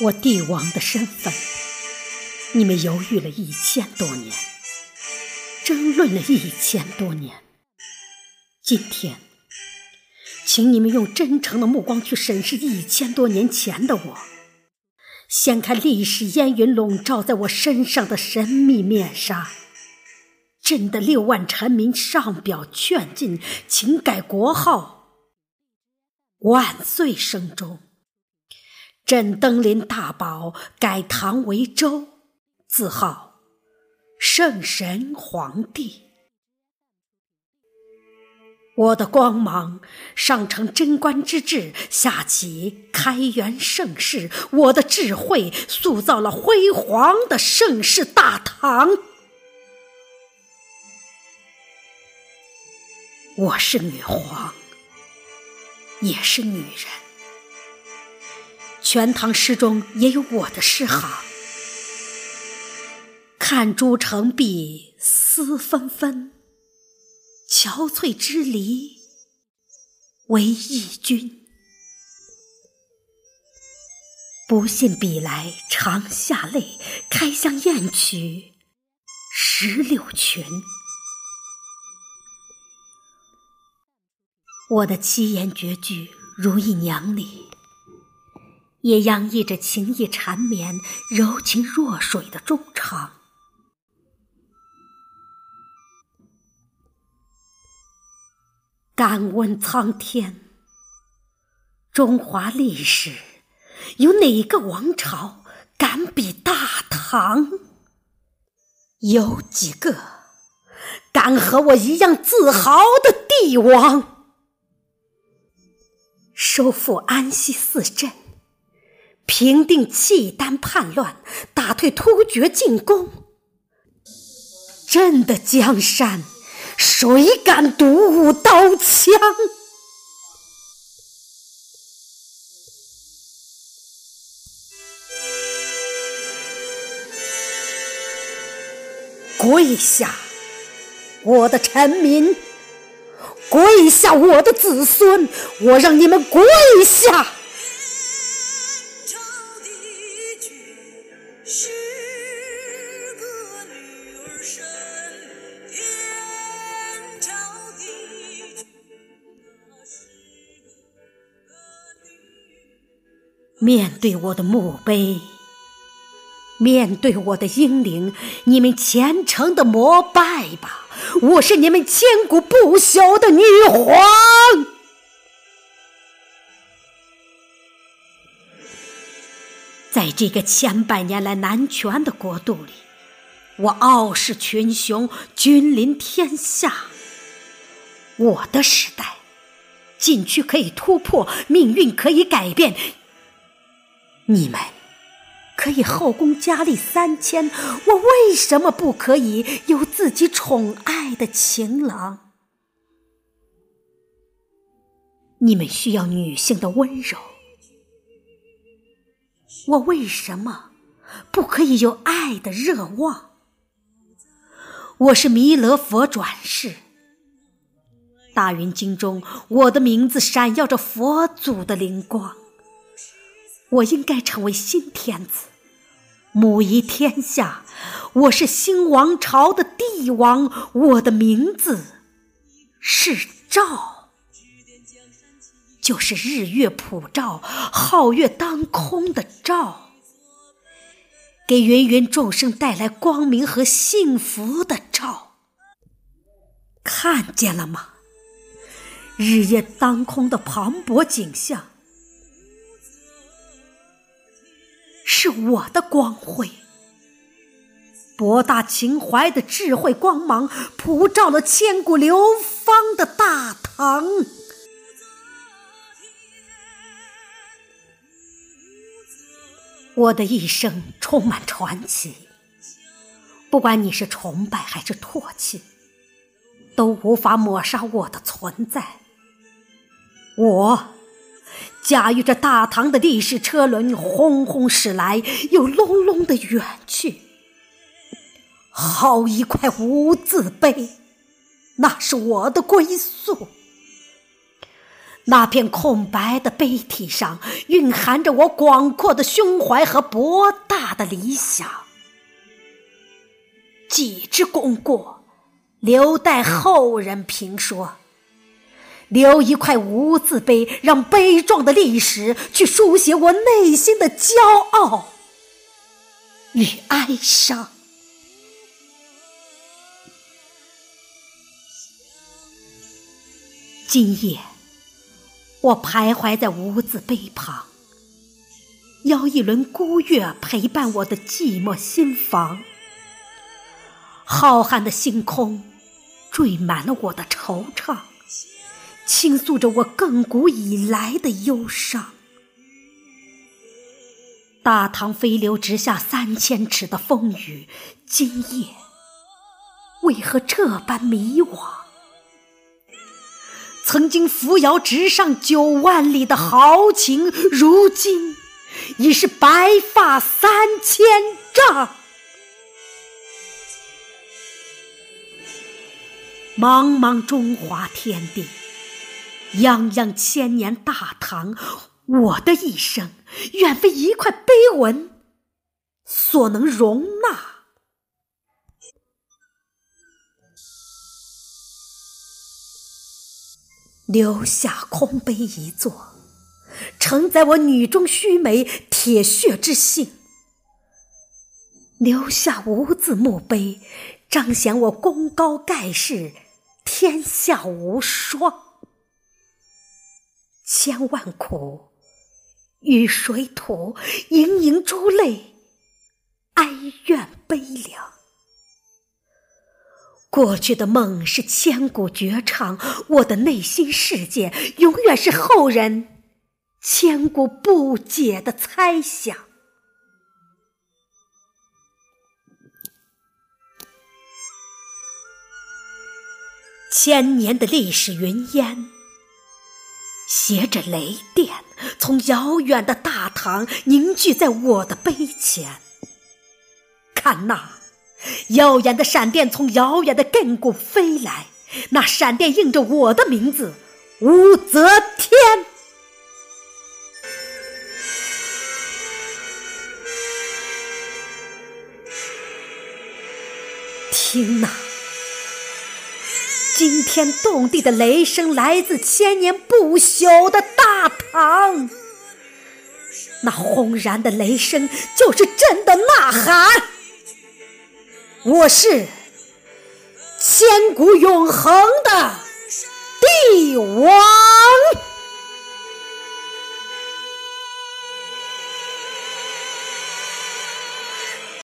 我帝王的身份，你们犹豫了一千多年，争论了一千多年。今天，请你们用真诚的目光去审视一千多年前的我，掀开历史烟云笼罩在我身上的神秘面纱。朕的六万臣民上表劝进，请改国号，万岁声中。朕登临大宝，改唐为周，自号圣神皇帝。我的光芒上承贞观之治，下启开元盛世。我的智慧塑造了辉煌的盛世大唐。我是女皇，也是女人。《全唐诗》中也有我的诗行：“看朱成碧思纷纷，憔悴之离为忆君。不信笔来长下泪，开箱验取石榴裙。”我的七言绝句如一娘里。也洋溢着情意缠绵、柔情若水的衷肠。敢问苍天，中华历史有哪个王朝敢比大唐？有几个敢和我一样自豪的帝王？收复安西四镇。平定契丹叛乱，打退突厥进攻，朕的江山，谁敢独舞刀枪？跪下，我的臣民！跪下，我的子孙！我让你们跪下！面对我的墓碑，面对我的英灵，你们虔诚的膜拜吧！我是你们千古不朽的女皇。在这个千百年来男权的国度里，我傲视群雄，君临天下。我的时代，禁区可以突破，命运可以改变。你们可以后宫佳丽三千，我为什么不可以有自己宠爱的情郎？你们需要女性的温柔，我为什么不可以有爱的热望？我是弥勒佛转世，大云经中我的名字闪耀着佛祖的灵光。我应该成为新天子，母仪天下。我是新王朝的帝王，我的名字是赵，就是日月普照、皓月当空的照，给芸芸众生带来光明和幸福的照。看见了吗？日夜当空的磅礴景象。是我的光辉，博大情怀的智慧光芒，普照了千古流芳的大唐。我的一生充满传奇，不管你是崇拜还是唾弃，都无法抹杀我的存在。我。驾驭着大唐的历史车轮，轰轰驶来，又隆隆的远去。好一块无字碑，那是我的归宿。那片空白的碑体上，蕴含着我广阔的胸怀和博大的理想。几之功过，留待后人评说。留一块无字碑，让悲壮的历史去书写我内心的骄傲与哀伤。今夜，我徘徊在无字碑旁，邀一轮孤月陪伴我的寂寞心房。浩瀚的星空，缀满了我的惆怅，倾诉着我亘古以来的忧伤。大唐飞流直下三千尺的风雨，今夜为何这般迷惘？曾经扶摇直上九万里的豪情，如今已是白发三千丈。茫茫中华天地，泱泱千年大唐，我的一生远非一块碑文所能容纳。留下空碑一座，承载我女中须眉、铁血之性；留下无字墓碑，彰显我功高盖世、天下无双。千万苦，与水土，盈盈珠泪，哀怨悲凉。过去的梦是千古绝唱，我的内心世界永远是后人千古不解的猜想。千年的历史云烟，携着雷电，从遥远的大唐凝聚在我的碑前。看那。耀眼的闪电从遥远的亘古飞来，那闪电映着我的名字武则天。听呐，惊天动地的雷声来自千年不朽的大唐，那轰然的雷声就是朕的呐喊。我是千古永恒的帝王。